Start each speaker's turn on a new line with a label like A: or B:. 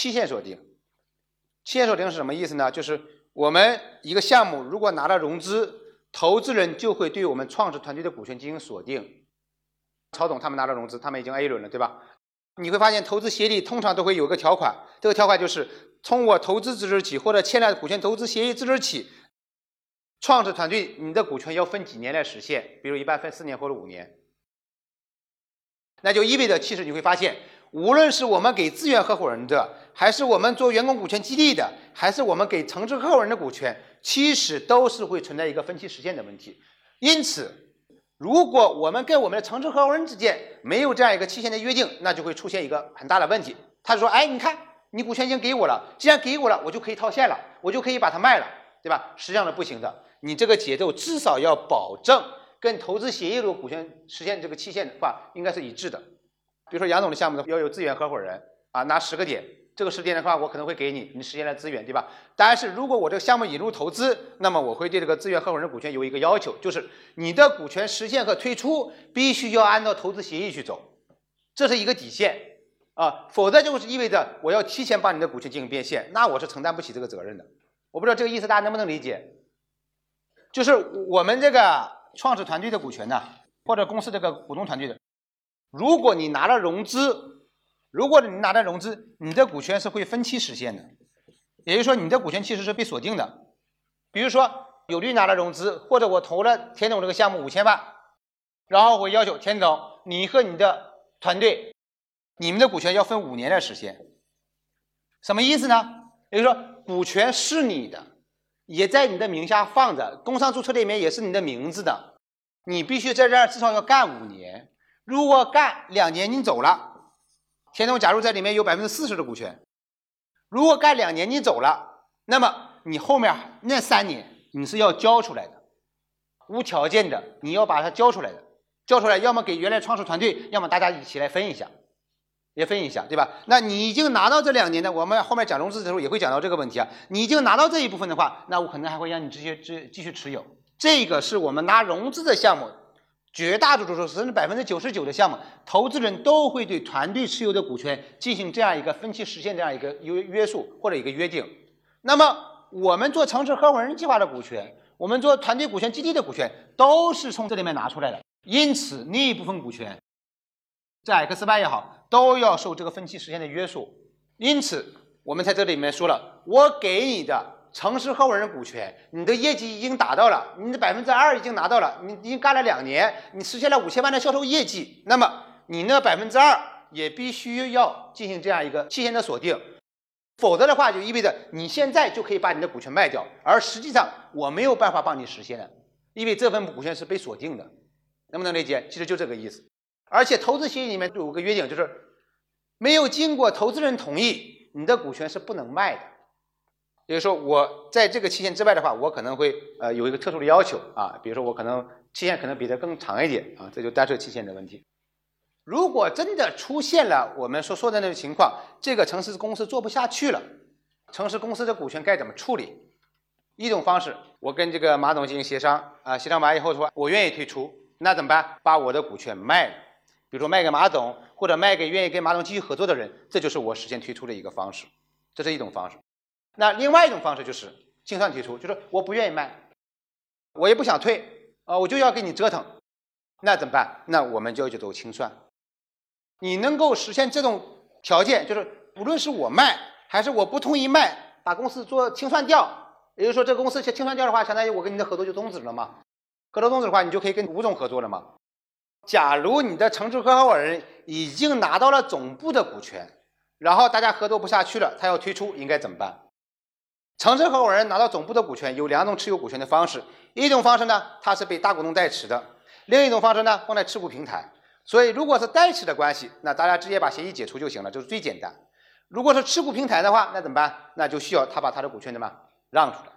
A: 期限锁定。期限锁定是什么意思呢？就是我们一个项目如果拿了融资，投资人就会对我们创始团队的股权进行锁定。曹总他们拿了融资，他们已经 A 轮了，对吧？你会发现投资协议通常都会有个条款，这个条款就是从我投资之日起或者签了股权投资协议之日起，创始团队你的股权要分几年来实现？比如一般分四年或者五年。那就意味着，其实你会发现，无论是我们给资源合伙人的，还是我们做员工股权激励的，还是我们给城市合伙人的股权，其实都是会存在一个分期实现的问题。因此。如果我们跟我们的城市合伙人之间没有这样一个期限的约定，那就会出现一个很大的问题。他说：“哎，你看，你股权已经给我了，既然给我了，我就可以套现了，我就可以把它卖了，对吧？实际上是不行的。你这个节奏至少要保证跟投资协议的股权实现这个期限的话，应该是一致的。比如说杨总的项目呢要有资源合伙人啊，拿十个点。”这个十点的话，我可能会给你你实现了资源，对吧？但是如果我这个项目引入投资，那么我会对这个资源合伙人股权有一个要求，就是你的股权实现和退出必须要按照投资协议去走，这是一个底线啊，否则就是意味着我要提前把你的股权进行变现，那我是承担不起这个责任的。我不知道这个意思大家能不能理解？就是我们这个创始团队的股权呢，或者公司这个股东团队的，如果你拿了融资。如果你拿了融资，你的股权是会分期实现的，也就是说你的股权其实是被锁定的。比如说有利拿了融资，或者我投了田总这个项目五千万，然后我要求田总，你和你的团队，你们的股权要分五年来实现，什么意思呢？也就是说股权是你的，也在你的名下放着，工商注册里面也是你的名字的，你必须在这儿至少要干五年，如果干两年你走了。田总，假如在里面有百分之四十的股权，如果干两年你走了，那么你后面那三年你是要交出来的，无条件的你要把它交出来的，交出来要么给原来创始团队，要么大家一起来分一下，也分一下，对吧？那你已经拿到这两年的，我们后面讲融资的时候也会讲到这个问题啊。你已经拿到这一部分的话，那我可能还会让你直接继继续持有。这个是我们拿融资的项目。绝大多数甚至百分之九十九的项目，投资人都会对团队持有的股权进行这样一个分期实现这样一个约约束或者一个约定。那么我们做城市合伙人计划的股权，我们做团队股权基地的股权，都是从这里面拿出来的。因此那一部分股权，在 X 八也好，都要受这个分期实现的约束。因此我们在这里面说了，我给你的。城市合伙人股权，你的业绩已经达到了，你的百分之二已经拿到了，你已经干了两年，你实现了五千万的销售业绩，那么你那百分之二也必须要进行这样一个期限的锁定，否则的话就意味着你现在就可以把你的股权卖掉，而实际上我没有办法帮你实现，因为这份股权是被锁定的，能不能理解？其实就这个意思。而且投资协议里面有个约定，就是没有经过投资人同意，你的股权是不能卖的。也就是说，我在这个期限之外的话，我可能会呃有一个特殊的要求啊，比如说我可能期限可能比它更长一点啊，这就单涉期限的问题。如果真的出现了我们所说的那种情况，这个城市公司做不下去了，城市公司的股权该怎么处理？一种方式，我跟这个马总进行协商啊，协商完以后说，我愿意退出，那怎么办？把我的股权卖了，比如说卖给马总，或者卖给愿意跟马总继续合作的人，这就是我实现退出的一个方式，这是一种方式。那另外一种方式就是清算退出，就是我不愿意卖，我也不想退啊，我就要给你折腾，那怎么办？那我们就就走清算。你能够实现这种条件，就是无论是我卖还是我不同意卖，把公司做清算掉，也就是说这公司清算掉的话，相当于我跟你的合作就终止了嘛。合作终止的话，你就可以跟吴总合作了嘛。假如你的城市合伙人已经拿到了总部的股权，然后大家合作不下去了，他要退出，应该怎么办？城市合伙人拿到总部的股权有两种持有股权的方式，一种方式呢，它是被大股东代持的；另一种方式呢，放在持股平台。所以，如果是代持的关系，那大家直接把协议解除就行了，这是最简单。如果是持股平台的话，那怎么办？那就需要他把他的股权怎么让出来。